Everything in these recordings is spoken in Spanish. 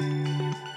Música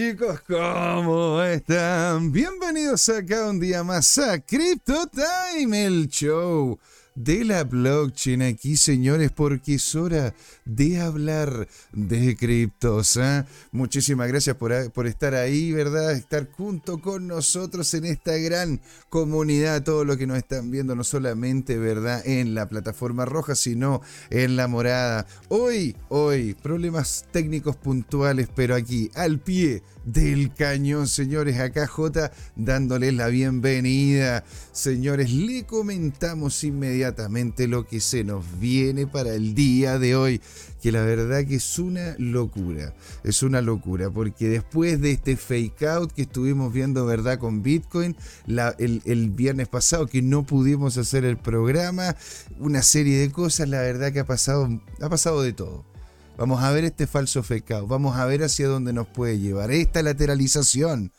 chicos, ¿cómo están? Bienvenidos acá un día más a Crypto Time, el show de la blockchain aquí, señores, porque es hora de hablar de criptos. ¿eh? Muchísimas gracias por, por, estar ahí, ¿verdad? Estar junto con nosotros en esta gran comunidad, todos los que nos están viendo, no solamente, ¿verdad? En la plataforma roja, sino en la morada. Hoy, hoy, problemas técnicos puntuales, pero aquí, al pie del cañón, señores. Acá J dándoles la bienvenida. Señores, le comentamos inmediatamente lo que se nos viene para el día de hoy. Que la verdad que es una locura. Es una locura. Porque después de este fake out que estuvimos viendo, ¿verdad? Con Bitcoin, el, el viernes pasado, que no pudimos hacer el programa, una serie de cosas, la verdad que ha pasado, ha pasado de todo. Vamos a ver este falso fecao, vamos a ver hacia dónde nos puede llevar. Esta lateralización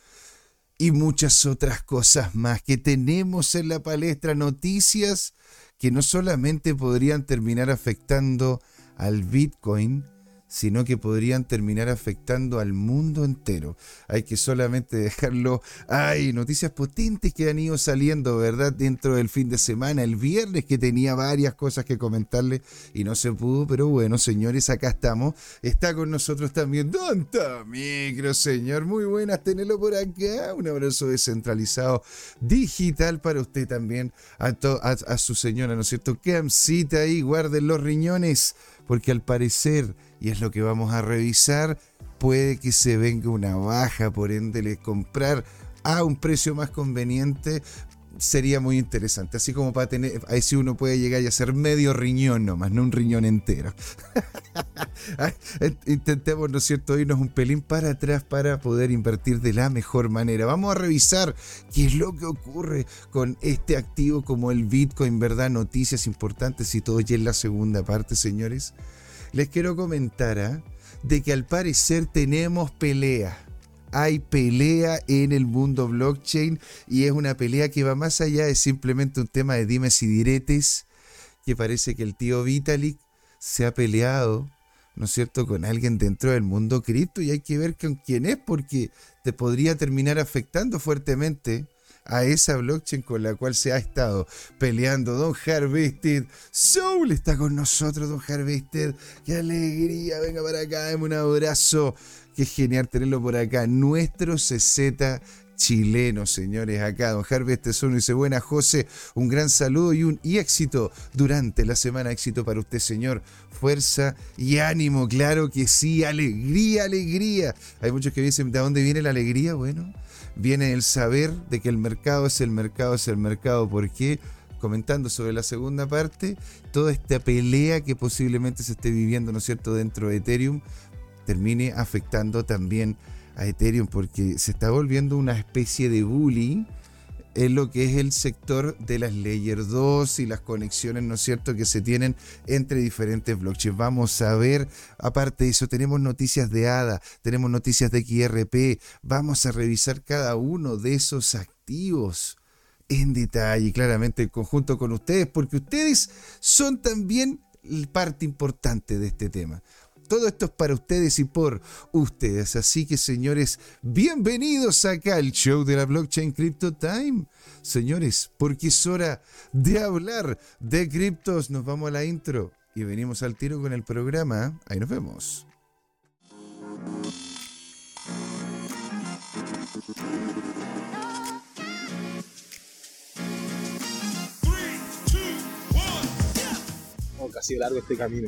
y muchas otras cosas más que tenemos en la palestra, noticias que no solamente podrían terminar afectando al Bitcoin, sino que podrían terminar afectando al mundo entero. Hay que solamente dejarlo. Hay noticias potentes que han ido saliendo, ¿verdad? Dentro del fin de semana, el viernes que tenía varias cosas que comentarle y no se pudo, pero bueno, señores, acá estamos. Está con nosotros también Don Micro, señor. Muy buenas tenerlo por acá. Un abrazo descentralizado digital para usted también, a, a, su señora, ¿no es cierto? Camcita ahí, guarden los riñones, porque al parecer y es lo que vamos a revisar. Puede que se venga una baja, por ende, comprar a un precio más conveniente sería muy interesante. Así como para tener, ahí sí uno puede llegar y hacer medio riñón nomás, no un riñón entero. Intentemos, ¿no es cierto?, irnos un pelín para atrás para poder invertir de la mejor manera. Vamos a revisar qué es lo que ocurre con este activo como el Bitcoin, ¿verdad? Noticias importantes y todo ya en la segunda parte, señores les quiero comentar ¿ah? de que al parecer tenemos pelea. Hay pelea en el mundo blockchain y es una pelea que va más allá de simplemente un tema de dimes y diretes, que parece que el tío Vitalik se ha peleado, ¿no es cierto?, con alguien dentro del mundo cripto y hay que ver con quién es porque te podría terminar afectando fuertemente a esa blockchain con la cual se ha estado peleando Don Harvested. Soul está con nosotros, Don Harvested. ¡Qué alegría! Venga para acá, dame un abrazo. Qué genial tenerlo por acá. Nuestro CZ chileno, señores, acá. Don Harvested Soul dice, buena José, un gran saludo y un y éxito durante la semana. Éxito para usted, señor. Fuerza y ánimo, claro que sí. Alegría, alegría. Hay muchos que dicen, ¿de dónde viene la alegría? Bueno, viene el saber de que el mercado es el mercado, es el mercado. porque Comentando sobre la segunda parte, toda esta pelea que posiblemente se esté viviendo, ¿no es cierto?, dentro de Ethereum, termine afectando también a Ethereum, porque se está volviendo una especie de bullying en lo que es el sector de las Layer 2 y las conexiones, ¿no es cierto?, que se tienen entre diferentes blockchains. Vamos a ver, aparte de eso, tenemos noticias de ADA, tenemos noticias de XRP, vamos a revisar cada uno de esos activos en detalle, claramente en conjunto con ustedes, porque ustedes son también parte importante de este tema. Todo esto es para ustedes y por ustedes. Así que, señores, bienvenidos acá al show de la blockchain Crypto Time. Señores, porque es hora de hablar de criptos. Nos vamos a la intro y venimos al tiro con el programa. Ahí nos vemos. Oh, casi largo este camino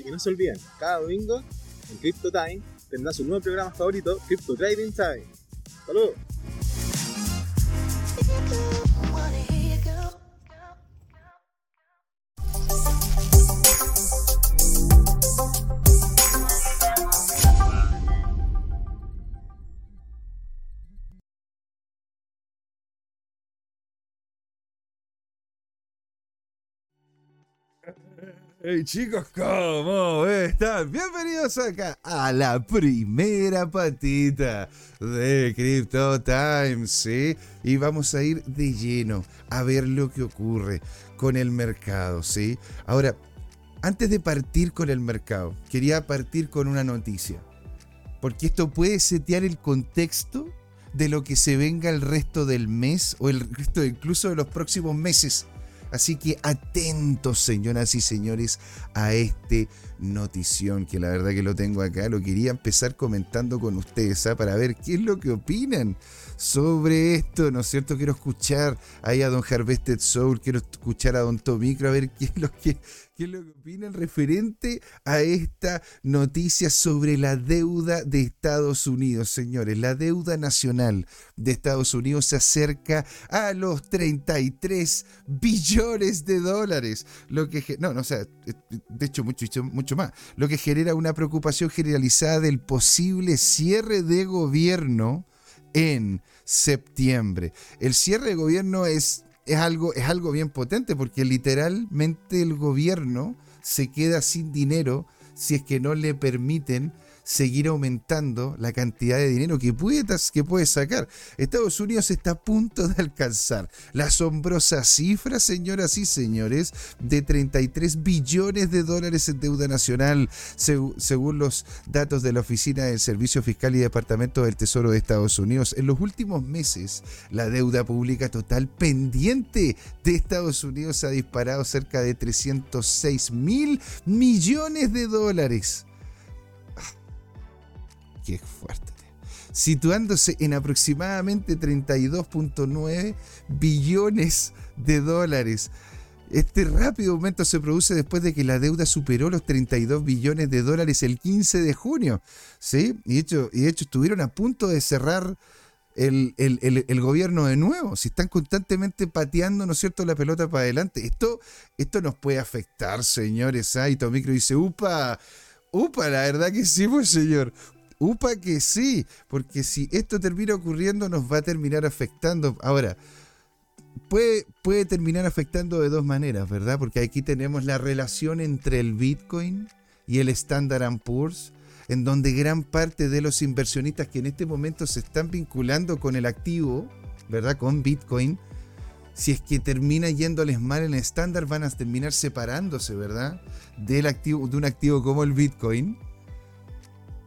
Así que no se olviden, cada domingo en Crypto Time tendrá su nuevo programa favorito, Crypto Trading Time. ¡Saludos! Hey chicos, ¿cómo están? Bienvenidos acá a la primera patita de Crypto Times, ¿sí? Y vamos a ir de lleno a ver lo que ocurre con el mercado, ¿sí? Ahora, antes de partir con el mercado, quería partir con una noticia, porque esto puede setear el contexto de lo que se venga el resto del mes o el resto incluso de los próximos meses Así que atentos, señoras y señores, a este notición, que la verdad que lo tengo acá. Lo quería empezar comentando con ustedes, ¿ah? para ver qué es lo que opinan sobre esto, ¿no es cierto? Quiero escuchar ahí a don Harvested Soul, quiero escuchar a don Tomicro, a ver qué es lo que, qué es lo que opinan referente a esta noticia sobre la deuda de Estados Unidos, señores. La deuda nacional de Estados Unidos se acerca a los 33 billones de dólares, lo que no, no, o sea, de hecho mucho mucho más, lo que genera una preocupación generalizada del posible cierre de gobierno en septiembre. El cierre de gobierno es, es, algo, es algo bien potente porque literalmente el gobierno se queda sin dinero si es que no le permiten seguir aumentando la cantidad de dinero que puede, que puede sacar. Estados Unidos está a punto de alcanzar la asombrosa cifra, señoras y señores, de 33 billones de dólares en deuda nacional, según los datos de la Oficina del Servicio Fiscal y Departamento del Tesoro de Estados Unidos. En los últimos meses, la deuda pública total pendiente de Estados Unidos ha disparado cerca de 306 mil millones de dólares qué fuerte. Situándose en aproximadamente 32.9 billones de dólares. Este rápido aumento se produce después de que la deuda superó los 32 billones de dólares el 15 de junio. ¿sí? Y, de hecho, y hecho estuvieron a punto de cerrar el, gobierno de nuevo. Si están constantemente pateando, ¿no es cierto?, la pelota para adelante. Esto, esto nos puede afectar, señores. Ay, Tomicro dice, upa, upa, la verdad que sí, pues señor. Upa que sí, porque si esto termina ocurriendo nos va a terminar afectando. Ahora, puede, puede terminar afectando de dos maneras, ¿verdad? Porque aquí tenemos la relación entre el Bitcoin y el Standard Poor's, en donde gran parte de los inversionistas que en este momento se están vinculando con el activo, ¿verdad? Con Bitcoin, si es que termina yéndoles mal en el estándar, van a terminar separándose, ¿verdad? Del activo, de un activo como el Bitcoin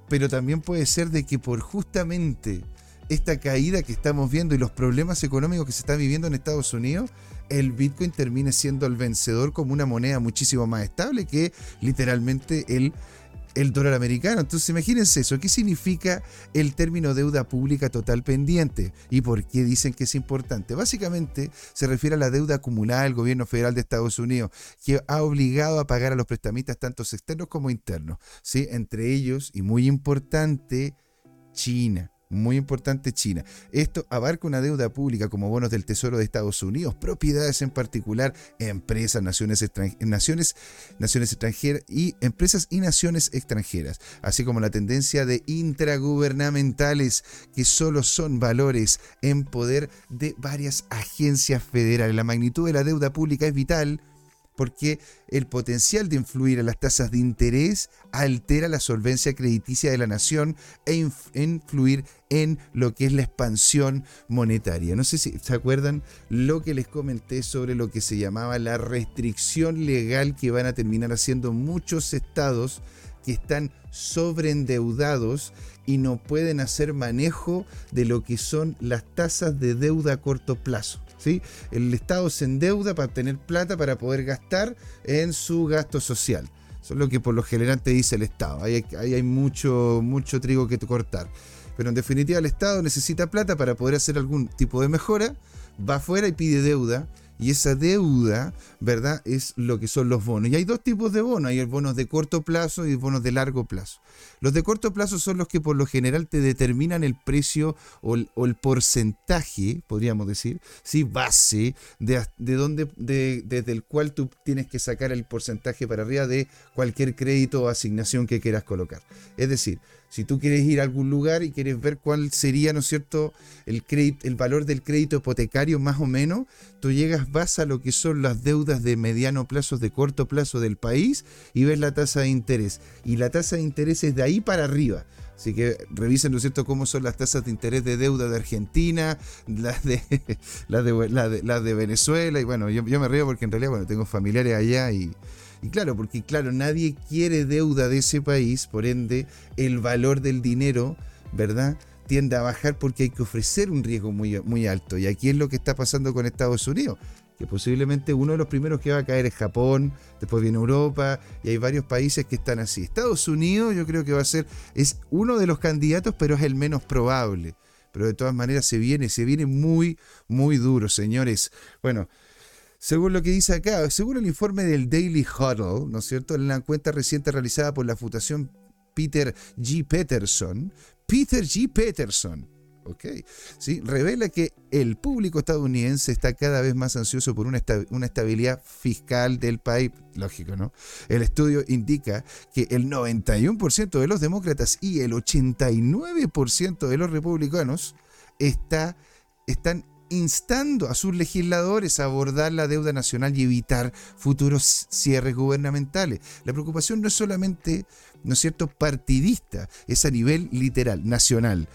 pero también puede ser de que por justamente esta caída que estamos viendo y los problemas económicos que se están viviendo en Estados Unidos, el Bitcoin termine siendo el vencedor como una moneda muchísimo más estable que literalmente el el dólar americano. Entonces imagínense eso. ¿Qué significa el término deuda pública total pendiente? ¿Y por qué dicen que es importante? Básicamente se refiere a la deuda acumulada del gobierno federal de Estados Unidos, que ha obligado a pagar a los prestamistas tanto externos como internos. ¿sí? Entre ellos, y muy importante, China muy importante China. Esto abarca una deuda pública como bonos del Tesoro de Estados Unidos, propiedades en particular, empresas, naciones, naciones, naciones extranjeras y empresas y naciones extranjeras, así como la tendencia de intragubernamentales que solo son valores en poder de varias agencias federales. La magnitud de la deuda pública es vital porque el potencial de influir a las tasas de interés altera la solvencia crediticia de la nación e influir en lo que es la expansión monetaria. No sé si se acuerdan lo que les comenté sobre lo que se llamaba la restricción legal que van a terminar haciendo muchos estados que están sobreendeudados y no pueden hacer manejo de lo que son las tasas de deuda a corto plazo. El Estado se endeuda para tener plata para poder gastar en su gasto social. Eso es lo que por lo general te dice el Estado. Ahí hay, hay mucho, mucho trigo que cortar. Pero en definitiva el Estado necesita plata para poder hacer algún tipo de mejora, va afuera y pide deuda y esa deuda, ¿verdad? Es lo que son los bonos. Y hay dos tipos de bonos. Hay bonos de corto plazo y bonos de largo plazo. Los de corto plazo son los que por lo general te determinan el precio o el, porcentaje, podríamos decir, ¿sí? base de, de desde el cual tú tienes que sacar el porcentaje para arriba de cualquier crédito o asignación que quieras colocar. Es decir, si tú quieres ir a algún lugar y quieres ver cuál sería, ¿no es cierto?, el, crédito, el valor del crédito hipotecario más o menos, tú llegas, vas a lo que son las deudas de mediano plazo, de corto plazo del país y ves la tasa de interés. Y la tasa de interés es de ahí para arriba. Así que revisen, ¿no es cierto?, cómo son las tasas de interés de deuda de Argentina, las de, las de, las de, Venezuela. Y bueno, yo, me río porque en realidad, bueno, tengo familiares allá y, y claro, porque claro, nadie quiere deuda de ese país, por ende, el valor del dinero, ¿verdad? tiende a bajar porque hay que ofrecer un riesgo muy, muy alto. Y aquí es lo que está pasando con Estados Unidos, que posiblemente uno de los primeros que va a caer es Japón, después viene Europa, y hay varios países que están así. Estados Unidos yo creo que va a ser, es uno de los candidatos, pero es el menos probable. Pero de todas maneras se viene, se viene muy, muy duro, señores. Bueno, según lo que dice acá, según el informe del Daily Huddle, ¿no es cierto? En la cuenta reciente realizada por la Fundación Peter G. Peterson, Peter G. Peterson, ¿ok? ¿sí? revela que el público estadounidense está cada vez más ansioso por una, una, estabilidad fiscal del país. Lógico, ¿no? El estudio indica que el 91% de los demócratas y el 89% de los republicanos está, están instando a sus legisladores a abordar la deuda nacional y evitar futuros cierres gubernamentales. La preocupación no es solamente, ¿no es cierto?, partidista, es a nivel literal, nacional.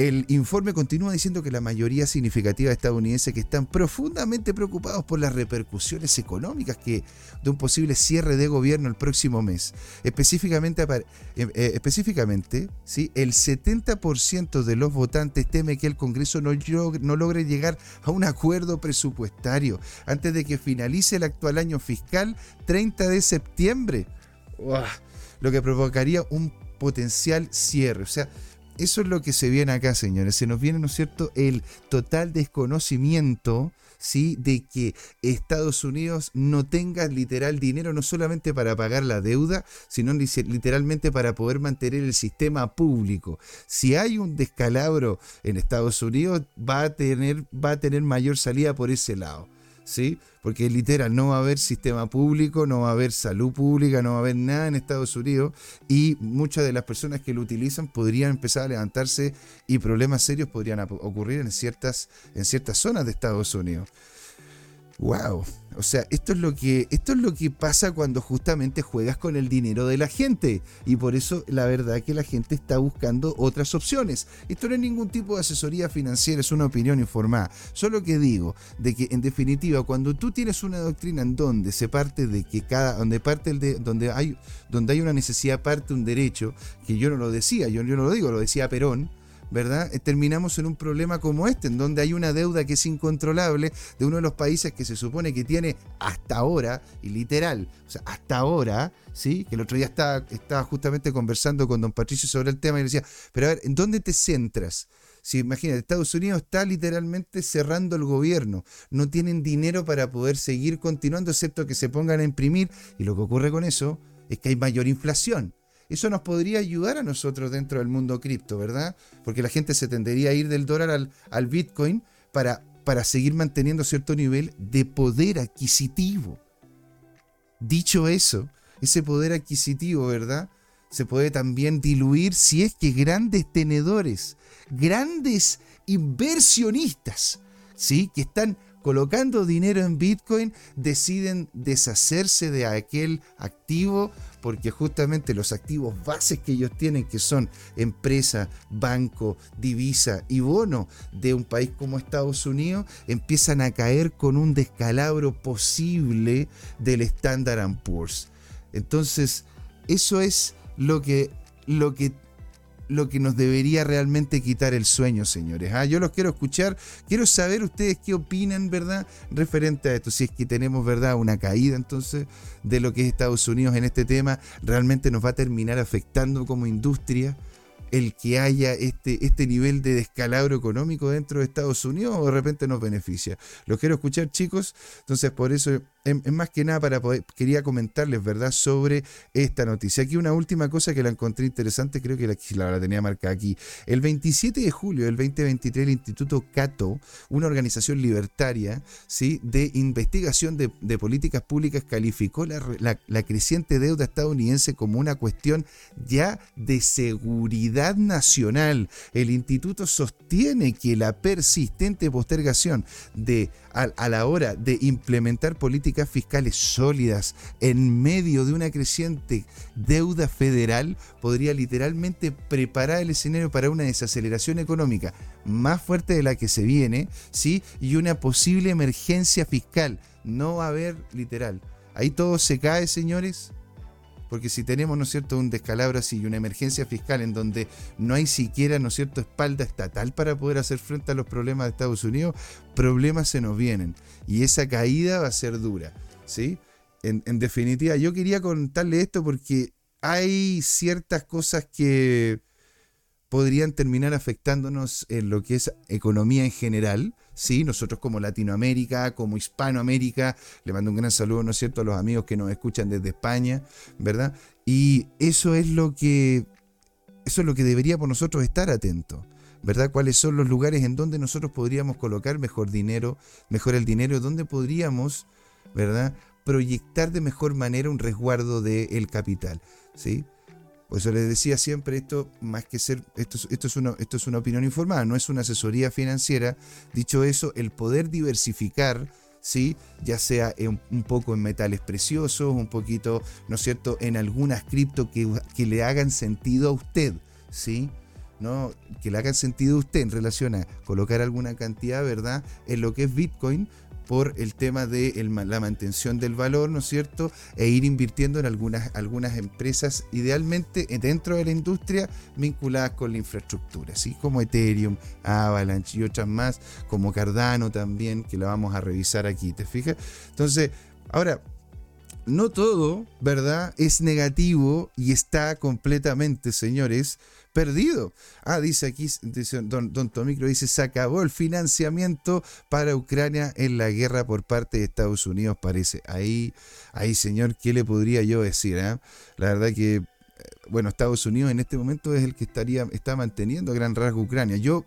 El informe continúa diciendo que la mayoría significativa de estadounidenses que están profundamente preocupados por las repercusiones económicas que, de un posible cierre de gobierno el próximo mes. Específicamente, eh, eh, específicamente ¿sí? el 70% de los votantes teme que el Congreso no, logre llegar a un acuerdo presupuestario antes de que finalice el actual año fiscal 30 de septiembre. Lo que provocaría un potencial cierre. O sea, eso es lo que se viene acá, señores. Se nos viene, ¿no es cierto?, el total desconocimiento, ¿sí?, de que Estados Unidos no tenga literal dinero no solamente para pagar la deuda, sino literalmente para poder mantener el sistema público. Si hay un descalabro en Estados Unidos, va a tener, va a tener mayor salida por ese lado. ¿Sí? Porque literal, no va a haber sistema público, no va a haber salud pública, no va a haber nada en Estados Unidos y muchas de las personas que lo utilizan podrían empezar a levantarse y problemas serios podrían ocurrir en ciertas, en ciertas zonas de Estados Unidos. Wow. O sea, esto es lo que esto es lo que pasa cuando justamente juegas con el dinero de la gente y por eso la verdad que la gente está buscando otras opciones. Esto no es ningún tipo de asesoría financiera, es una opinión informada. Solo que digo de que en definitiva cuando tú tienes una doctrina en donde se parte de que cada donde parte el de donde hay donde hay una necesidad parte un derecho, que yo no lo decía, yo, yo no lo digo, lo decía Perón, ¿verdad? Eh, terminamos en un problema como este, en donde hay una deuda que es incontrolable de uno de los países que se supone que tiene hasta ahora, y literal, o sea, hasta ahora, ¿sí? Que el otro día estaba, estaba justamente conversando con don Patricio sobre el tema y le decía, pero a ver, ¿en dónde te centras? Si imagínate, Estados Unidos está literalmente cerrando el gobierno. No tienen dinero para poder seguir continuando, excepto que se pongan a imprimir. Y lo que ocurre con eso es que hay mayor inflación. Eso nos podría ayudar a nosotros dentro del mundo cripto, ¿verdad? Porque la gente se tendería a ir del dólar al, Bitcoin para, para seguir manteniendo cierto nivel de poder adquisitivo. Dicho eso, ese poder adquisitivo, ¿verdad? Se puede también diluir si es que grandes tenedores, grandes inversionistas, ¿sí? Que están colocando dinero en Bitcoin, deciden deshacerse de aquel activo porque justamente los activos bases que ellos tienen, que son empresa, banco, divisa y bono de un país como Estados Unidos, empiezan a caer con un descalabro posible del Standard Poor's. Entonces, eso es lo que, lo que lo que nos debería realmente quitar el sueño, señores. ¿ah? Yo los quiero escuchar, quiero saber ustedes qué opinan, ¿verdad? Referente a esto, si es que tenemos, ¿verdad? Una caída entonces de lo que es Estados Unidos en este tema, realmente nos va a terminar afectando como industria el que haya este, este nivel de descalabro económico dentro de Estados Unidos o de repente nos beneficia. Los quiero escuchar, chicos. Entonces, por eso es, más que nada para poder, quería comentarles, ¿verdad?, sobre esta noticia. Aquí una última cosa que la encontré interesante, creo que la, la tenía marcada aquí. El 27 de julio del 2023, el Instituto Cato, una organización libertaria, ¿sí?, de investigación de, políticas públicas, calificó la, la creciente deuda estadounidense como una cuestión ya de seguridad nacional. El instituto sostiene que la persistente postergación de a, la hora de implementar políticas fiscales sólidas en medio de una creciente deuda federal podría literalmente preparar el escenario para una desaceleración económica más fuerte de la que se viene, ¿sí? Y una posible emergencia fiscal. No va a haber literal. Ahí todo se cae, señores. Porque si tenemos, ¿no es cierto?, un descalabro así y una emergencia fiscal en donde no hay siquiera, ¿no es cierto?, espalda estatal para poder hacer frente a los problemas de Estados Unidos, problemas se nos vienen. Y esa caída va a ser dura, ¿sí? En, en definitiva, yo quería contarle esto porque hay ciertas cosas que podrían terminar afectándonos en lo que es economía en general. ¿Sí? Nosotros como Latinoamérica, como Hispanoamérica, le mando un gran saludo, ¿no es cierto?, a los amigos que nos escuchan desde España, ¿verdad? Y eso es lo que, eso es lo que debería por nosotros estar atentos. ¿verdad? ¿Cuáles son los lugares en donde nosotros podríamos colocar mejor dinero, mejor el dinero, donde podríamos, ¿verdad? Proyectar de mejor manera un resguardo del capital, ¿sí? Por eso les decía siempre esto, más que ser, esto, esto, es una, esto es una opinión informada, no es una asesoría financiera. Dicho eso, el poder diversificar, ¿sí? ya sea un poco en metales preciosos, un poquito, ¿no es cierto?, en algunas cripto que, que le hagan sentido a usted, ¿sí? ¿no? que le hagan sentido a usted en relación a colocar alguna cantidad, ¿verdad?, en lo que es Bitcoin, por el tema de la mantención del valor, ¿no es cierto? E ir invirtiendo en algunas, algunas empresas, idealmente dentro de la industria, vinculadas con la infraestructura, así como Ethereum, Avalanche y otras más, como Cardano también, que la vamos a revisar aquí, ¿te fijas? Entonces, ahora, no todo, ¿verdad? Es negativo y está completamente, señores, perdido. Ah, dice aquí, dice don, Tomicro, dice, se acabó el financiamiento para Ucrania en la guerra por parte de Estados Unidos, parece. Ahí, ahí señor, ¿qué le podría yo decir? Eh? La verdad que, eh, bueno, Estados Unidos en este momento es el que estaría, está manteniendo a gran rasgo Ucrania. Yo,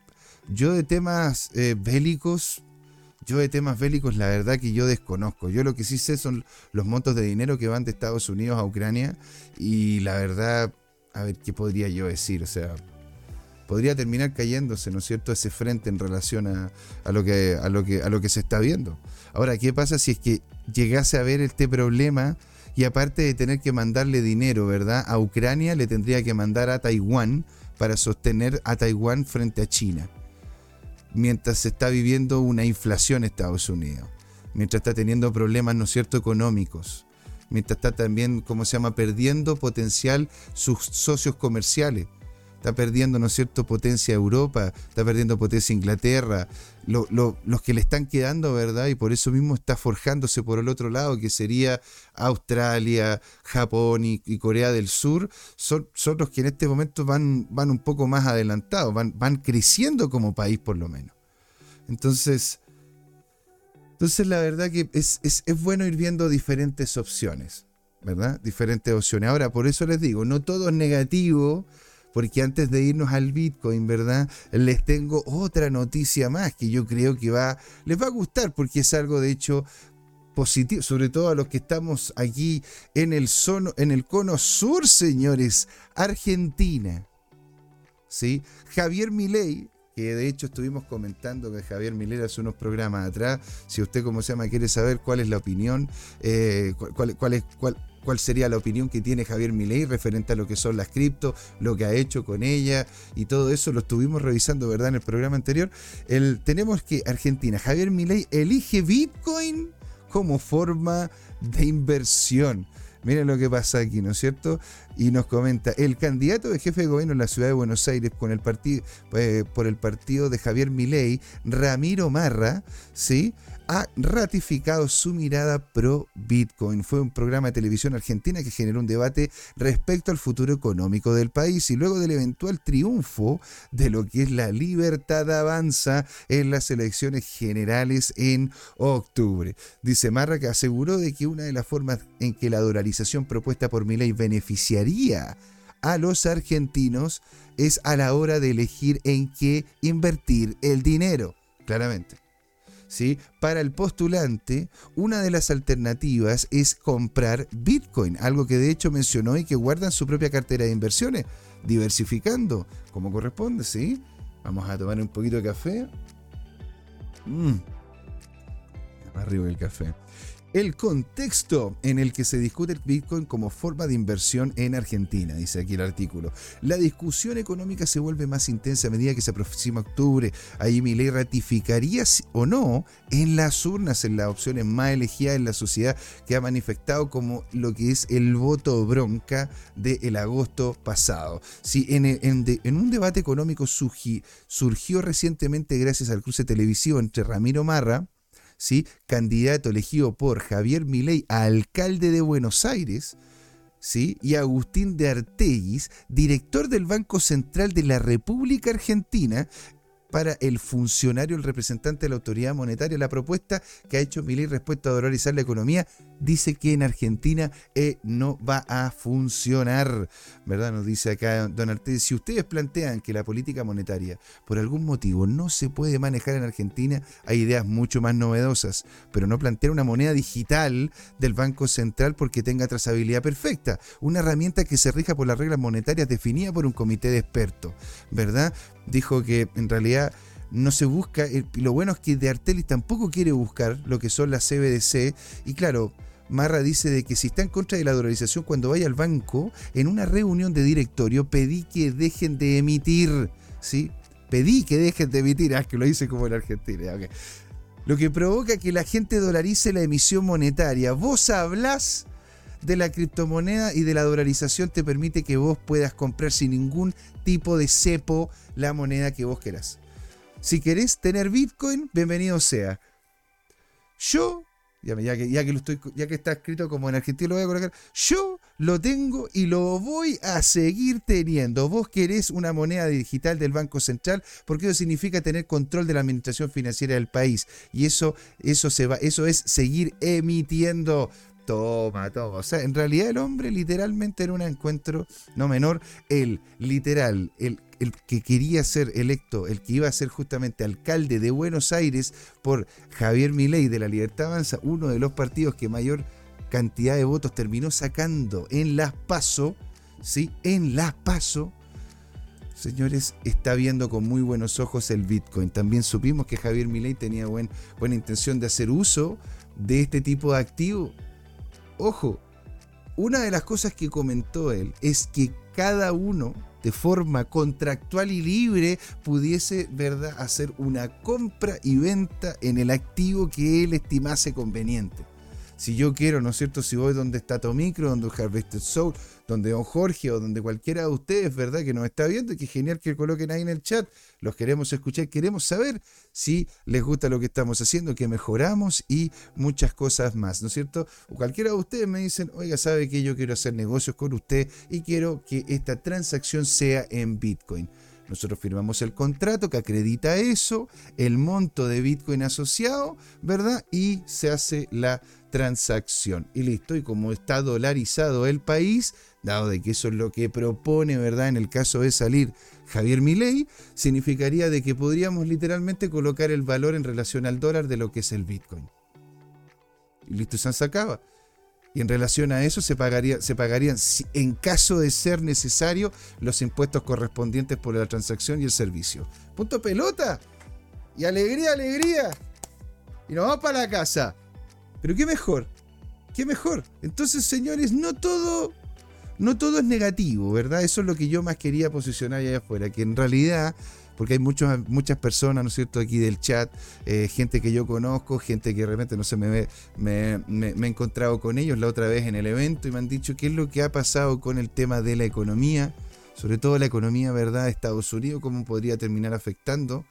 yo de temas eh, bélicos, yo de temas bélicos, la verdad que yo desconozco. Yo lo que sí sé son los montos de dinero que van de Estados Unidos a Ucrania y la verdad a ver, ¿qué podría yo decir? O sea, podría terminar cayéndose, ¿no es cierto?, ese frente en relación a, lo, que, a, lo, que, a lo que se está viendo. Ahora, ¿qué pasa si es que llegase a ver este problema y aparte de tener que mandarle dinero, ¿verdad?, a Ucrania, le tendría que mandar a Taiwán para sostener a Taiwán frente a China, mientras se está viviendo una inflación en Estados Unidos, mientras está teniendo problemas, ¿no es cierto?, económicos mientras está también, ¿cómo se llama?, perdiendo potencial sus socios comerciales. Está perdiendo, ¿no es cierto?, potencia Europa, está perdiendo potencia Inglaterra, los que le están quedando, ¿verdad? Y por eso mismo está forjándose por el otro lado, que sería Australia, Japón y, Corea del Sur, son, son, los que en este momento van, van un poco más adelantados, van, van creciendo como país por lo menos. Entonces, entonces la verdad que es, bueno ir viendo diferentes opciones, ¿verdad? Diferentes opciones. Ahora, por eso les digo, no todo es negativo, porque antes de irnos al Bitcoin, ¿verdad? Les tengo otra noticia más que yo creo que va, les va a gustar, porque es algo de hecho positivo, sobre todo a los que estamos aquí en el, en el cono sur, señores, Argentina. ¿Sí? Javier Milei que de hecho estuvimos comentando que Javier Milera hace unos programas atrás. Si usted, como se llama, quiere saber cuál es la opinión, eh, cuál, cuál, es, cuál, cuál sería la opinión que tiene Javier Milei referente a lo que son las cripto, lo que ha hecho con ella y todo eso lo estuvimos revisando, ¿verdad? En el programa anterior. El, tenemos que Argentina, Javier Milei elige Bitcoin como forma de inversión. Miren lo que pasa aquí, ¿no es cierto? Y nos comenta, el candidato de jefe de gobierno en la ciudad de Buenos Aires con el partido, eh, por el partido de Javier Milei, Ramiro Marra, ¿sí? Ha ratificado su mirada pro Bitcoin. Fue un programa de televisión argentina que generó un debate respecto al futuro económico del país y luego del eventual triunfo de lo que es la libertad avanza en las elecciones generales en octubre. Dice Marra que aseguró de que una de las formas en que la dolarización propuesta por Milei beneficiaría a los argentinos es a la hora de elegir en qué invertir el dinero, claramente. Para el postulante, una de las alternativas es comprar Bitcoin, algo que de hecho mencionó y que guarda en su propia cartera de inversiones, diversificando como corresponde, ¿sí? Vamos a tomar un poquito de café. Mmm. Arriba el café el contexto en el que se discute el Bitcoin como forma de inversión en Argentina, dice aquí el artículo. La discusión económica se vuelve más intensa a medida que se aproxima octubre. Ahí ley ratificaría o no en las urnas, en las opciones más elegidas en la sociedad que ha manifestado como lo que es el voto bronca del agosto pasado. Si en, en, un debate económico surgió recientemente gracias al cruce televisivo entre Ramiro Marra, ¿sí? candidato elegido por Javier Milei a alcalde de Buenos Aires, ¿sí? y Agustín de Arteguis, director del Banco Central de la República Argentina, para el funcionario, el representante de la autoridad monetaria. La propuesta que ha hecho Milei respecto a dolarizar la economía dice que en Argentina eh, no va a funcionar. ¿Verdad? Nos dice acá Don Artés. Si ustedes plantean que la política monetaria por algún motivo no se puede manejar en Argentina, hay ideas mucho más novedosas. Pero no plantear una moneda digital del Banco Central porque tenga trazabilidad perfecta. Una herramienta que se rija por las reglas monetarias definidas por un comité de expertos. ¿Verdad? dijo que en realidad no se busca, lo bueno es que de Artelis tampoco quiere buscar lo que son las CBDC, y claro, Marra dice de que si está en contra de la dolarización cuando vaya al banco, en una reunión de directorio pedí que dejen de emitir, ¿sí? Pedí que dejen de emitir, ah, que lo dice como en Argentina, Lo que provoca que la gente dolarice la emisión monetaria. Vos hablás de la criptomoneda y de la dolarización te permite que vos puedas comprar sin ningún tipo de cepo la moneda que vos querás. Si querés tener Bitcoin, bienvenido sea. Yo, ya, que, ya, que está escrito como en Argentina, lo voy a colocar. Yo lo tengo y lo voy a seguir teniendo. Vos querés una moneda digital del Banco Central porque eso significa tener control de la administración financiera del país. Y eso, eso, se va, eso es seguir emitiendo. Toma, toma. O sea, en realidad el hombre literalmente era un encuentro no menor. El literal, el, el que quería ser electo, el que iba a ser justamente alcalde de Buenos Aires por Javier Milei de la Libertad Avanza, uno de los partidos que mayor cantidad de votos terminó sacando en Las Paso, ¿sí? En Las Paso. Señores, está viendo con muy buenos ojos el Bitcoin. También supimos que Javier Milei tenía buena intención de hacer uso de este tipo de activo Ojo, una de las cosas que comentó él es que cada uno de forma contractual y libre pudiese ¿verdad? hacer una compra y venta en el activo que él estimase conveniente. Si yo quiero, ¿no es cierto? Si voy donde está Tomicro, donde Harvested Soul, donde Don Jorge o donde cualquiera de ustedes, ¿verdad? Que nos está viendo que genial que coloquen ahí en el chat. Los queremos escuchar, queremos saber si les gusta lo que estamos haciendo, que mejoramos y muchas cosas más, ¿no es cierto? O cualquiera de ustedes me dicen, oiga, sabe que yo quiero hacer negocios con usted y quiero que esta transacción sea en Bitcoin. Nosotros firmamos el contrato que acredita eso, el monto de Bitcoin asociado, ¿verdad? Y se hace la transacción. Y listo, y como está dolarizado el país, dado de que eso es lo que propone, ¿verdad? En el caso de salir Javier Milei, significaría de que podríamos literalmente colocar el valor en relación al dólar de lo que es el Bitcoin. Y listo, se sacaba. Y en relación a eso se, pagaría, se pagarían, en caso de ser necesario, los impuestos correspondientes por la transacción y el servicio. Punto pelota. Y alegría, alegría. Y nos vamos para la casa. Pero qué mejor, qué mejor. Entonces, señores, no todo, no todo es negativo, ¿verdad? Eso es lo que yo más quería posicionar allá afuera, que en realidad porque hay muchos, muchas personas, ¿no es cierto?, aquí del chat, eh, gente que yo conozco, gente que de repente, no sé, me, me, me, me, he encontrado con ellos la otra vez en el evento y me han dicho qué es lo que ha pasado con el tema de la economía, sobre todo la economía, ¿verdad?, de Estados Unidos, cómo podría terminar afectando.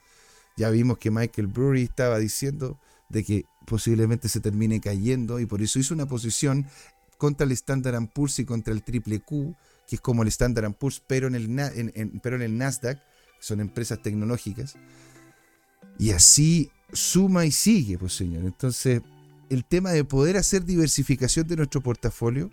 Ya vimos que Michael Brewery estaba diciendo de que posiblemente se termine cayendo y por eso hizo una posición contra el Standard Poor's y contra el Triple Q, que es como el Standard Poor's, pero en el, pero en el Nasdaq, son empresas tecnológicas. Y así suma y sigue, pues señor. Entonces, el tema de poder hacer diversificación de nuestro portafolio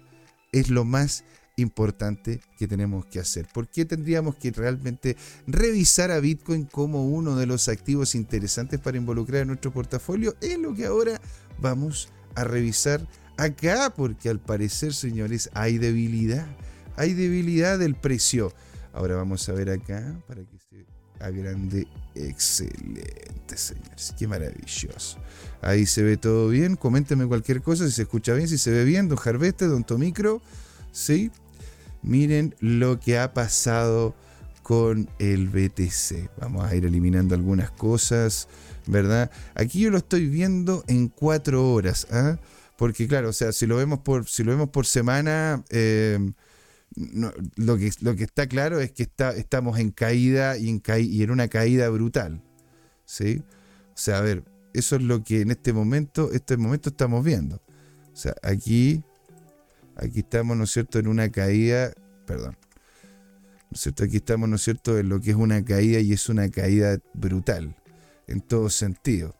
es lo más importante que tenemos que hacer. ¿Por qué tendríamos que realmente revisar a Bitcoin como uno de los activos interesantes para involucrar en nuestro portafolio? Es lo que ahora vamos a revisar acá, porque al parecer, señores, hay debilidad. Hay debilidad del precio. Ahora vamos a ver acá para que se agrande. Excelente, señores. Qué maravilloso. Ahí se ve todo bien. Coméntenme cualquier cosa si se escucha bien, si se ve bien. Don Jarveste, Don Tomicro. ¿Sí? Miren lo que ha pasado con el BTC. Vamos a ir eliminando algunas cosas, ¿verdad? Aquí yo lo estoy viendo en cuatro horas, ¿ah? Porque claro, o sea, si lo vemos por, si lo vemos por semana, eh, lo, que, lo que está claro es que está, estamos en caída y en, y en una caída brutal. ¿sí? O sea, a ver, eso es lo que en este momento, este momento estamos viendo. O sea, aquí, aquí estamos, ¿no es cierto?, en una caída, perdón, ¿no es cierto? Aquí estamos, ¿no es cierto?, en lo que es una caída y es una caída brutal, en todo sentido,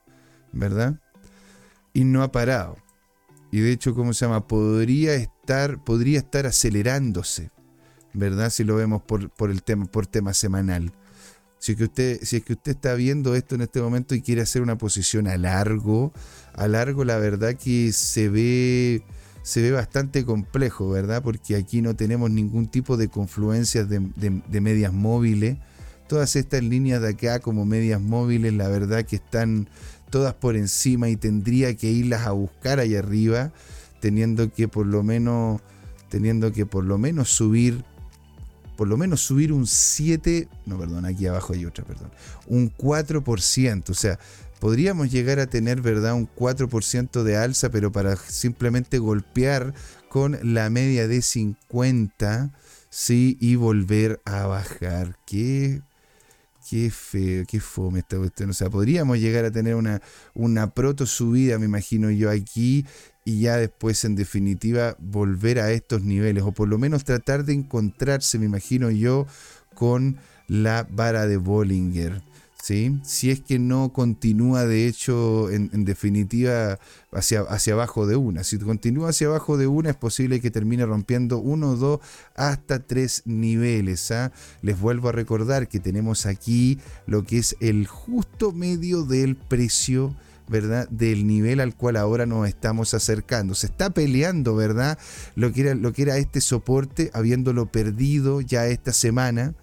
¿verdad? Y no ha parado. Y de hecho, ¿cómo se llama? Podría estar, podría estar acelerándose, ¿verdad? Si lo vemos por, por el tema, por tema semanal. Si es, que usted, si es que usted está viendo esto en este momento y quiere hacer una posición a largo, a largo la verdad que se ve, se ve bastante complejo, ¿verdad? Porque aquí no tenemos ningún tipo de confluencias de, de medias móviles. Todas estas líneas de acá como medias móviles, la verdad que están todas por encima y tendría que irlas a buscar ahí arriba, teniendo que por lo menos, teniendo que por lo menos subir, por lo menos subir un 7, no, perdón, aquí abajo hay otra, perdón, un 4%, o sea, podríamos llegar a tener, ¿verdad?, un 4% de alza, pero para simplemente golpear con la media de 50, sí, y volver a bajar. Qué Qué feo, qué fome esta cuestión. O sea, podríamos llegar a tener una, una proto subida, me imagino yo, aquí y ya después, en definitiva, volver a estos niveles. O por lo menos tratar de encontrarse, me imagino yo, con la vara de Bollinger. Si es que no continúa, de hecho, en, definitiva, hacia, hacia, abajo de una. Si continúa hacia abajo de una, es posible que termine rompiendo uno, dos, hasta tres niveles. ¿ah? Les vuelvo a recordar que tenemos aquí lo que es el justo medio del precio. ¿verdad? Del nivel al cual ahora nos estamos acercando. Se está peleando, ¿verdad? Lo que era, lo que era este soporte, habiéndolo perdido ya esta semana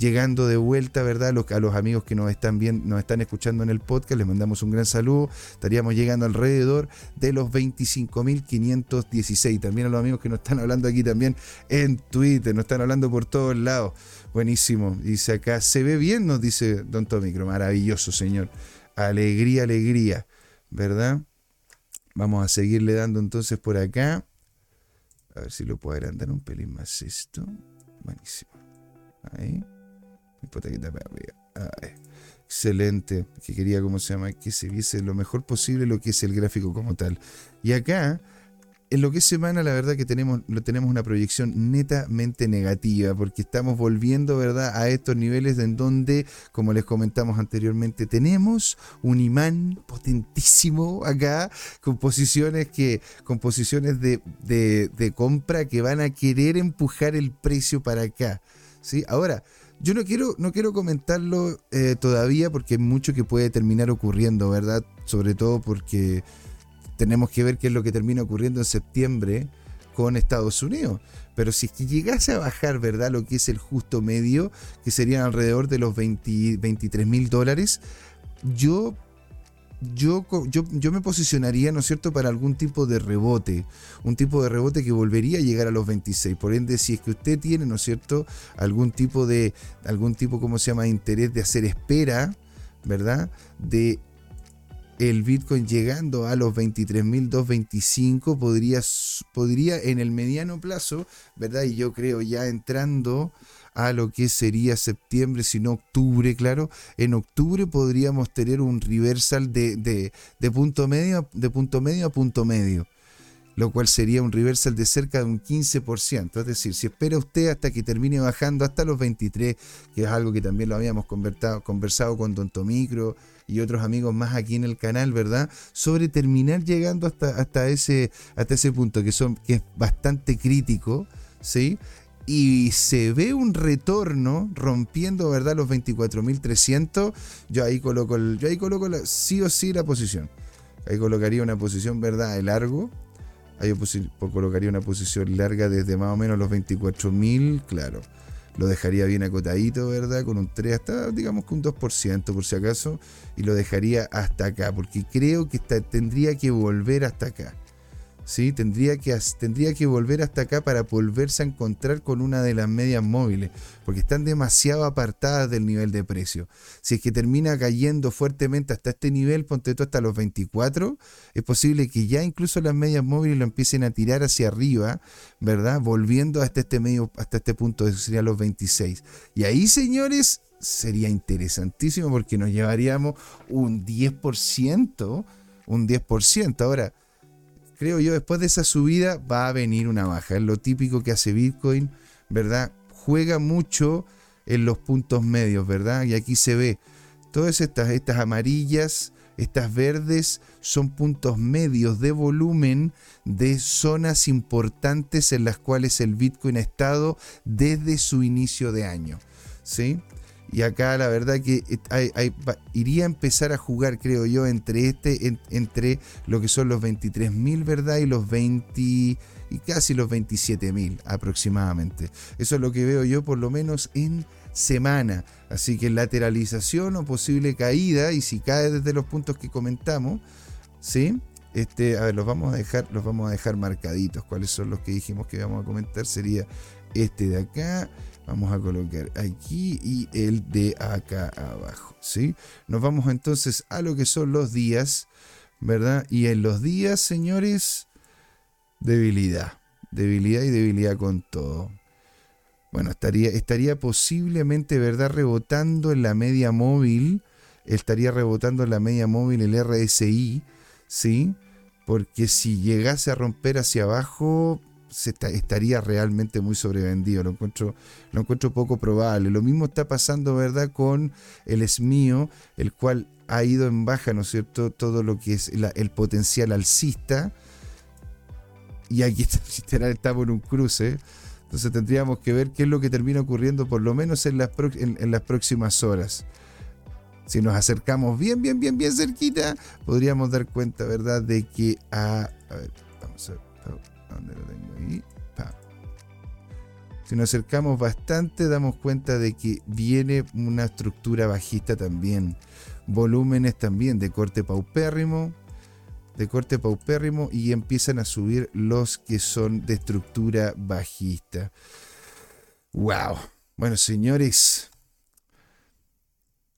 llegando de vuelta, ¿verdad? A los, amigos que nos están, bien, nos están escuchando en el podcast, les mandamos un gran saludo. Estaríamos llegando alrededor de los 25.516. También a los amigos que nos están hablando aquí también en Twitter, nos están hablando por todos lados. Buenísimo. Dice acá, se ve bien, nos dice Don Tomicro. Maravilloso, señor. Alegría, alegría, ¿verdad? Vamos a seguirle dando entonces por acá. A ver si lo puedo agrandar un pelín más esto. Buenísimo. Ahí excelente. Que quería, ¿cómo se llama? Que se viese lo mejor posible lo que es el gráfico como tal. Y acá, en lo que es semana, la verdad que tenemos, tenemos una proyección netamente negativa, porque estamos volviendo, ¿verdad?, a estos niveles en donde, como les comentamos anteriormente, tenemos un imán potentísimo acá, con posiciones, que, con posiciones de, de compra que van a querer empujar el precio para acá. ¿sí? Ahora, yo no quiero, no quiero comentarlo eh, todavía porque hay mucho que puede terminar ocurriendo, ¿verdad? Sobre todo porque tenemos que ver qué es lo que termina ocurriendo en septiembre con Estados Unidos. Pero si llegase a bajar, ¿verdad? Lo que es el justo medio, que serían alrededor de los 23 mil dólares, yo yo, yo, yo, me posicionaría, ¿no es cierto?, para algún tipo de rebote, un tipo de rebote que volvería a llegar a los 26. Por ende, si es que usted tiene, ¿no es cierto?, algún tipo de, algún tipo, ¿cómo se llama?, de interés de hacer espera, ¿verdad?, de el Bitcoin llegando a los 23.225 podría, podría en el mediano plazo, ¿verdad? Y yo creo ya entrando a lo que sería septiembre, sino octubre, claro. En octubre podríamos tener un reversal de, de, punto medio, de punto medio a punto medio lo cual sería un reversal de cerca de un 15%. Es decir, si espera usted hasta que termine bajando hasta los 23, que es algo que también lo habíamos conversado con Don Tomicro y otros amigos más aquí en el canal, ¿verdad? Sobre terminar llegando hasta, hasta, ese, hasta ese punto que, son, que es bastante crítico, ¿sí? Y se ve un retorno rompiendo, ¿verdad? Los 24.300, yo ahí coloco, el, yo ahí coloco sí o sí la posición. Ahí colocaría una posición, ¿verdad? De largo. Ahí colocaría una posición larga desde más o menos los 24.000, claro. Lo dejaría bien acotadito, ¿verdad? Con un 3 hasta, digamos, con un 2% por si acaso. Y lo dejaría hasta acá, porque creo que tendría que volver hasta acá. ¿Sí? Tendría que, tendría que volver hasta acá para volverse a encontrar con una de las medias móviles, porque están demasiado apartadas del nivel de precio. Si es que termina cayendo fuertemente hasta este nivel, ponte tú hasta los 24, es posible que ya incluso las medias móviles lo empiecen a tirar hacia arriba, ¿verdad? Volviendo hasta este medio, hasta este punto, sería los 26. Y ahí, señores, sería interesantísimo porque nos llevaríamos un 10%, un 10%. Ahora, creo yo, después de esa subida va a venir una baja. Es lo típico que hace Bitcoin, ¿verdad? Juega mucho en los puntos medios, ¿verdad? Y aquí se ve, todas estas, estas amarillas, estas verdes, son puntos medios de volumen de zonas importantes en las cuales el Bitcoin ha estado desde su inicio de año, ¿sí? Y acá la verdad que iría a empezar a jugar, creo yo, entre este, entre lo que son los 23.000, ¿verdad? Y los 20 y casi los 27.000 aproximadamente. Eso es lo que veo yo por lo menos en semana. Así que lateralización o posible caída, y si cae desde los puntos que comentamos, ¿sí? Este, a ver, los vamos a dejar, los vamos a dejar marcaditos. ¿Cuáles son los que dijimos que íbamos a comentar? Sería este de acá Vamos a colocar aquí y el de acá abajo. ¿sí? Nos vamos entonces a lo que son los días, ¿verdad? Y en los días, señores, debilidad. Debilidad y debilidad con todo. Bueno, estaría, estaría posiblemente, ¿verdad? Rebotando en la media móvil. Estaría rebotando en la media móvil el RSI, ¿sí? Porque si llegase a romper hacia abajo, estaría realmente muy sobrevendido. Lo encuentro, lo encuentro poco probable. Lo mismo está pasando, ¿verdad?, con el SMIO, el cual ha ido en baja, ¿no es cierto?, todo lo que es el potencial alcista. Y aquí literal estamos en un cruce. Entonces tendríamos que ver qué es lo que termina ocurriendo, por lo menos en las, en, las próximas horas. Si nos acercamos bien, bien, bien, bien cerquita, podríamos dar cuenta, ¿verdad?, de que a... a ver, vamos a ver. ¿Dónde lo tengo ahí? Si nos acercamos bastante, damos cuenta de que viene una estructura bajista también. Volúmenes también de corte paupérrimo. De corte paupérrimo y empiezan a subir los que son de estructura bajista. ¡Wow! Bueno, señores.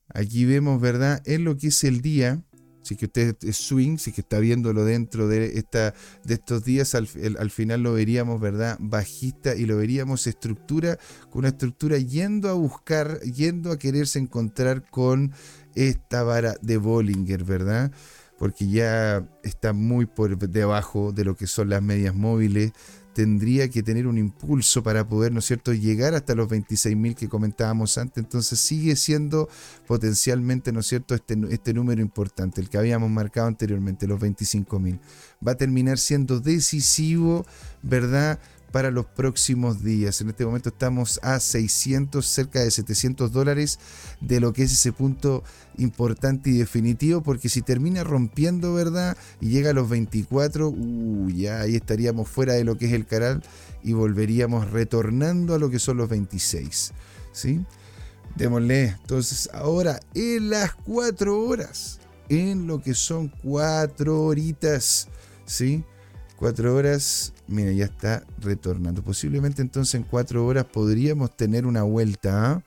Aquí vemos, ¿verdad? En lo que es el día si que usted es swing, si que está viéndolo dentro de, esta, de estos días, al, final lo veríamos, ¿verdad? Bajista y lo veríamos estructura, con una estructura yendo a buscar, yendo a quererse encontrar con esta vara de Bollinger, ¿verdad? Porque ya está muy por debajo de lo que son las medias móviles tendría que tener un impulso para poder, ¿no es cierto?, llegar hasta los 26.000 que comentábamos antes. Entonces sigue siendo potencialmente, ¿no es cierto?, este, este número importante, el que habíamos marcado anteriormente, los 25.000. Va a terminar siendo decisivo, ¿verdad?, para los próximos días. En este momento estamos a 600, cerca de 700 dólares de lo que es ese punto importante y definitivo, porque si termina rompiendo, ¿verdad? Y llega a los 24, uh, ya ahí estaríamos fuera de lo que es el canal y volveríamos retornando a lo que son los 26. ¿Sí? Démosle. Entonces, ahora en las 4 horas. en lo que son cuatro horitas. ¿Sí? Cuatro horas, mira, ya está retornando. Posiblemente entonces en cuatro horas podríamos tener una vuelta. ¿ah?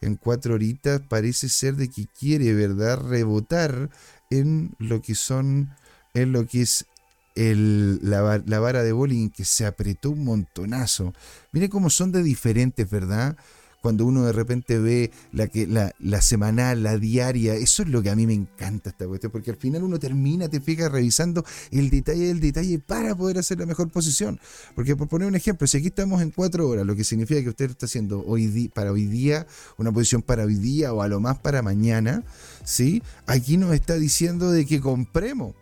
En cuatro horitas parece ser de que quiere, ¿verdad? Rebotar en lo que son, en lo que es el, la, vara de bowling que se apretó un montonazo. Mire cómo son de diferentes, ¿verdad? Cuando uno de repente ve la, que, la, la, semanal, la diaria, eso es lo que a mí me encanta esta cuestión, porque al final uno termina, te fijas, revisando el detalle del detalle para poder hacer la mejor posición. Porque por poner un ejemplo, si aquí estamos en cuatro horas, lo que significa que usted está haciendo hoy para hoy día, una posición para hoy día o a lo más para mañana, ¿sí? Aquí nos está diciendo de que compremos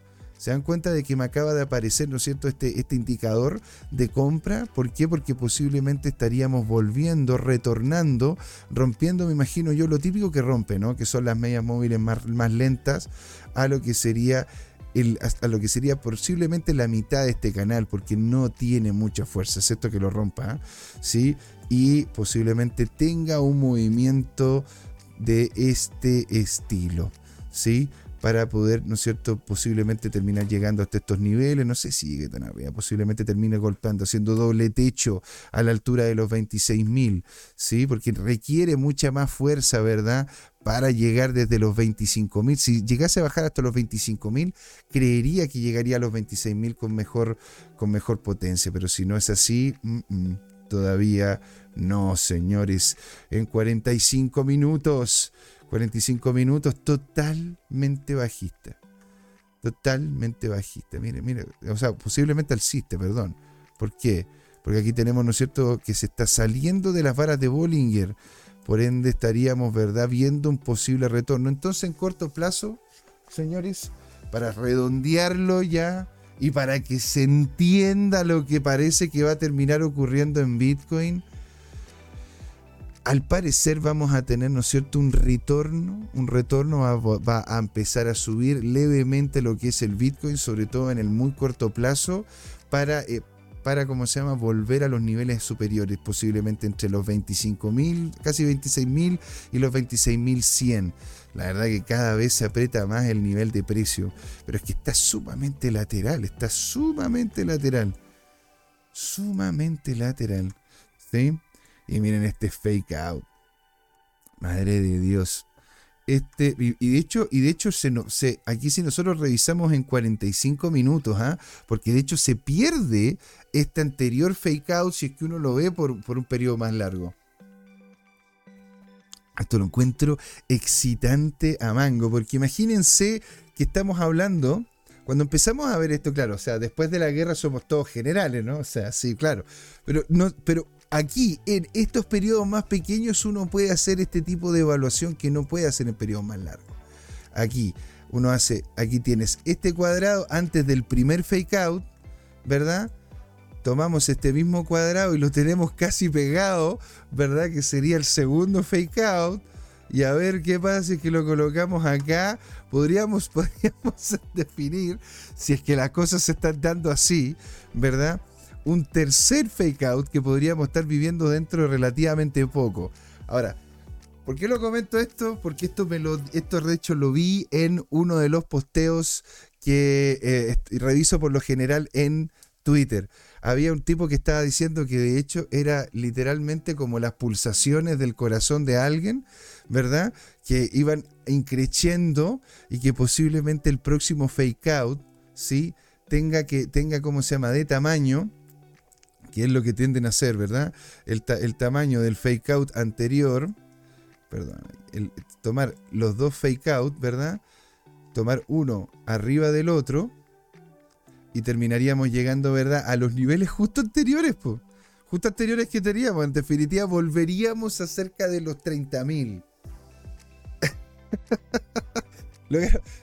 se dan cuenta de que me acaba de aparecer, ¿no es cierto?, este, este indicador de compra. ¿Por qué? Porque posiblemente estaríamos volviendo, retornando, rompiendo, me imagino yo, lo típico que rompe, ¿no? Que son las medias móviles más, lentas a lo que sería el, a lo que sería posiblemente la mitad de este canal, porque no tiene mucha fuerza, excepto que lo rompa, ¿sí? Y posiblemente tenga un movimiento de este estilo, ¿sí? Para poder, ¿no es cierto?, posiblemente terminar llegando hasta estos niveles, no sé si llegue tan arriba, posiblemente termine golpeando, haciendo doble techo a la altura de los 26.000, ¿sí? Porque requiere mucha más fuerza, ¿verdad?, para llegar desde los 25.000. Si llegase a bajar hasta los 25.000, creería que llegaría a los 26.000 con mejor, con mejor potencia, pero si no es así, todavía no, señores. En 45 minutos 45 minutos totalmente bajista. Totalmente bajista. Mire, mire, o sea, posiblemente alciste, perdón. ¿Por qué? Porque aquí tenemos, ¿no es cierto?, que se está saliendo de las varas de Bollinger. Por ende, estaríamos, ¿verdad?, viendo un posible retorno. Entonces, en corto plazo, señores, para redondearlo ya y para que se entienda lo que parece que va a terminar ocurriendo en Bitcoin, al parecer vamos a tener, ¿no es cierto?, un retorno, un retorno va, a empezar a subir levemente lo que es el Bitcoin, sobre todo en el muy corto plazo, para, eh, para ¿cómo se llama?, volver a los niveles superiores, posiblemente entre los 25.000, casi 26.000 y los 26.100. La verdad que cada vez se aprieta más el nivel de precio, pero es que está sumamente lateral, está sumamente lateral, sumamente lateral, ¿sí?, y miren este fake out. Madre de Dios. Este, y de hecho, y de hecho se, se, aquí si nosotros revisamos en 45 minutos, ¿ah? porque de hecho se pierde este anterior fake out si es que uno lo ve por, por un periodo más largo. Esto lo encuentro excitante a mango, porque imagínense que estamos hablando, cuando empezamos a ver esto, claro, o sea, después de la guerra somos todos generales, ¿no? O sea, sí, claro, pero, no, pero aquí, en estos periodos más pequeños, uno puede hacer este tipo de evaluación que no puede hacer en periodos más largos. Aquí, uno hace, aquí tienes este cuadrado antes del primer fake out, ¿verdad? Tomamos este mismo cuadrado y lo tenemos casi pegado, ¿verdad? Que sería el segundo fake out. Y a ver qué pasa si es que lo colocamos acá. Podríamos, podríamos definir si es que las cosas se están dando así, ¿verdad? Un tercer fake out que podríamos estar viviendo dentro de relativamente poco. Ahora, ¿por qué lo comento esto? Porque esto, me lo, esto de hecho lo vi en uno de los posteos que eh, reviso por lo general en Twitter. Había un tipo que estaba diciendo que de hecho era literalmente como las pulsaciones del corazón de alguien, ¿verdad? Que iban increciendo y que posiblemente el próximo fake out, ¿sí? Tenga que, tenga como se llama, de tamaño, que es lo que tienden a hacer, ¿verdad? El, tamaño del fake out anterior, perdón, el, tomar los dos fake out, ¿verdad? Tomar uno arriba del otro y terminaríamos llegando, ¿verdad? A los niveles justo anteriores, pues. Justo anteriores que teníamos. En definitiva, volveríamos a cerca de los 30.000.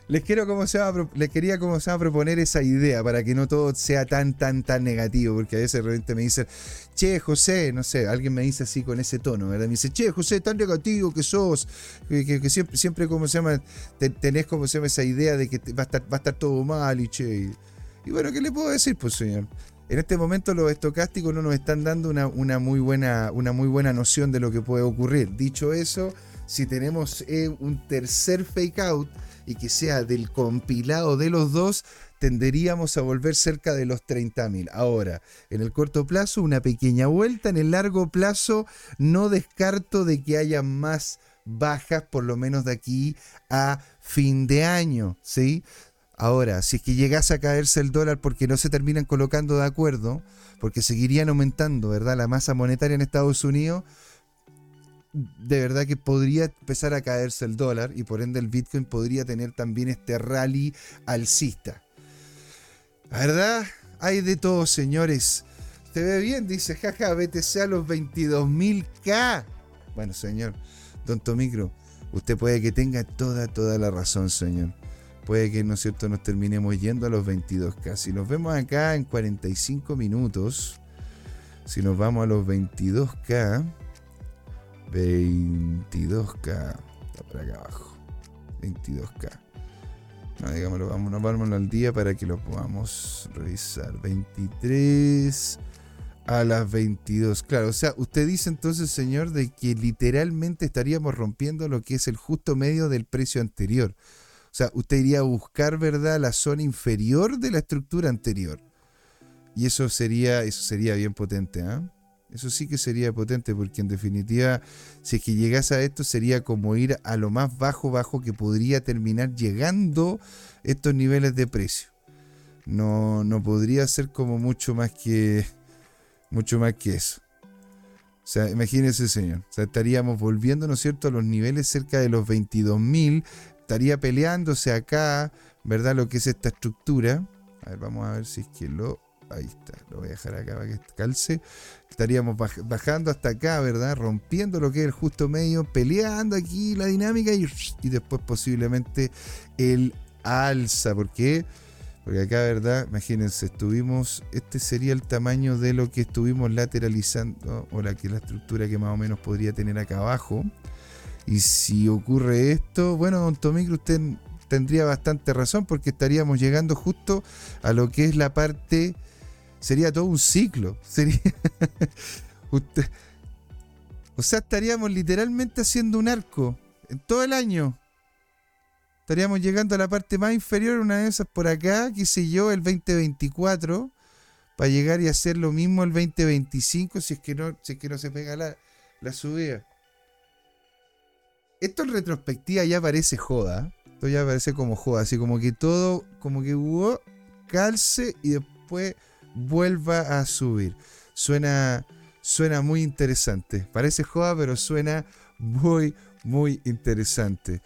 les quería como se va a proponer esa idea para que no todo sea tan tan tan negativo, porque a veces de repente me dicen, "Che, José, no sé, alguien me dice así con ese tono, ¿verdad? Me dice, "Che, José, tan negativo que sos, que, siempre siempre como se llama tenés como se llama esa idea de que va a estar todo mal y che." Y, bueno, ¿qué le puedo decir, pues, señor? En este momento los estocásticos no nos están dando una, una, muy buena, una muy buena noción de lo que puede ocurrir. Dicho eso, si tenemos eh, un tercer fake out y que sea del compilado de los dos, tenderíamos a volver cerca de los 30.000. Ahora, en el corto plazo, una pequeña vuelta. En el largo plazo, no descarto de que haya más bajas, por lo menos de aquí a fin de año, ¿sí? Ahora, si es que llegase a caerse el dólar porque no se terminan colocando de acuerdo, porque seguirían aumentando, ¿verdad? La masa monetaria en Estados Unidos, de verdad que podría empezar a caerse el dólar y por ende el Bitcoin podría tener también este rally alcista. ¿Verdad? Hay de todo, señores. ¿Te ve bien? Dice, jaja, BTC a los 22.000K. Bueno, señor, Don Tomicro, usted puede que tenga toda, toda la razón, señor. Puede que, ¿no es cierto?, nos terminemos yendo a los 22K. Si nos vemos acá en 45 minutos, si nos vamos a los 22K, 22K, está por acá abajo, 22K. No, digámoslo, vamos, vamos al día para que lo podamos revisar. 23 a las 22. Claro, o sea, usted dice entonces, señor, de que literalmente estaríamos rompiendo lo que es el justo medio del precio anterior. O sea, usted iría a buscar, ¿verdad?, la zona inferior de la estructura anterior. Y eso sería, eso sería bien potente, ¿ah? Eso sí que sería potente, porque en definitiva, si es que llegase a esto, sería como ir a lo más bajo, bajo que podría terminar llegando estos niveles de precio. No, no podría ser como mucho más que mucho más que eso. O sea, imagínese, señor. O sea, estaríamos volviendo, ¿no es cierto?, a los niveles cerca de los 22.000. Estaría peleándose acá, ¿verdad? Lo que es esta estructura. A ver, vamos a ver si es que lo Ahí está, lo voy a dejar acá para que calce. Estaríamos bajando hasta acá, ¿verdad? Rompiendo lo que es el justo medio, peleando aquí la dinámica y, después posiblemente el alza. ¿Por qué? Porque acá, ¿verdad? Imagínense, estuvimos, este sería el tamaño de lo que estuvimos lateralizando, o la que la estructura que más o menos podría tener acá abajo. Y si ocurre esto, bueno, don Tomicro, usted tendría bastante razón porque estaríamos llegando justo a lo que es la parte sería todo un ciclo. Sería. o sea, estaríamos literalmente haciendo un arco en todo el año. Estaríamos llegando a la parte más inferior, una de esas por acá, qué sé yo, el 2024, para llegar y hacer lo mismo el 2025 si es que no, si es que no se pega la, la subida. Esto en retrospectiva ya parece joda. Esto ya parece como joda, así como que todo, como que hubo calce y después vuelva a subir. Suena, suena muy interesante. Parece joda, pero suena muy, muy interesante.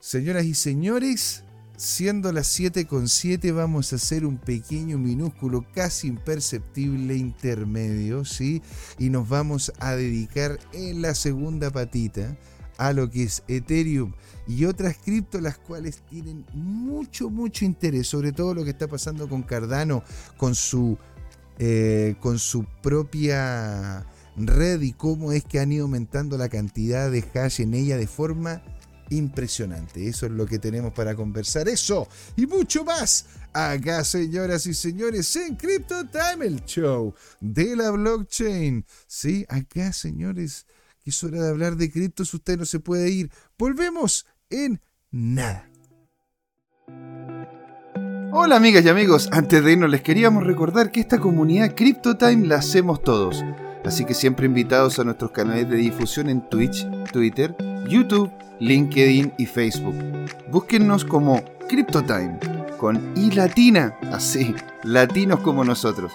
Señoras y señores, siendo las 7 con 7 vamos a hacer un pequeño, minúsculo, casi imperceptible intermedio, ¿sí? Y nos vamos a dedicar en la segunda patita a lo que es Ethereum y otras criptos las cuales tienen mucho, mucho interés, sobre todo lo que está pasando con Cardano, con su, eh, con su propia red y cómo es que han ido aumentando la cantidad de hash en ella de forma impresionante. Eso es lo que tenemos para conversar. Eso y mucho más. Acá, señoras y señores, en Crypto Time, el show de la blockchain. Sí, acá, señores que es hora de hablar de criptos, usted no se puede ir. Volvemos en nada. Hola amigas y amigos, antes de irnos les queríamos recordar que esta comunidad CryptoTime la hacemos todos. Así que siempre invitados a nuestros canales de difusión en Twitch, Twitter, YouTube, LinkedIn y Facebook. Búsquennos como CryptoTime, con I latina, así, latinos como nosotros.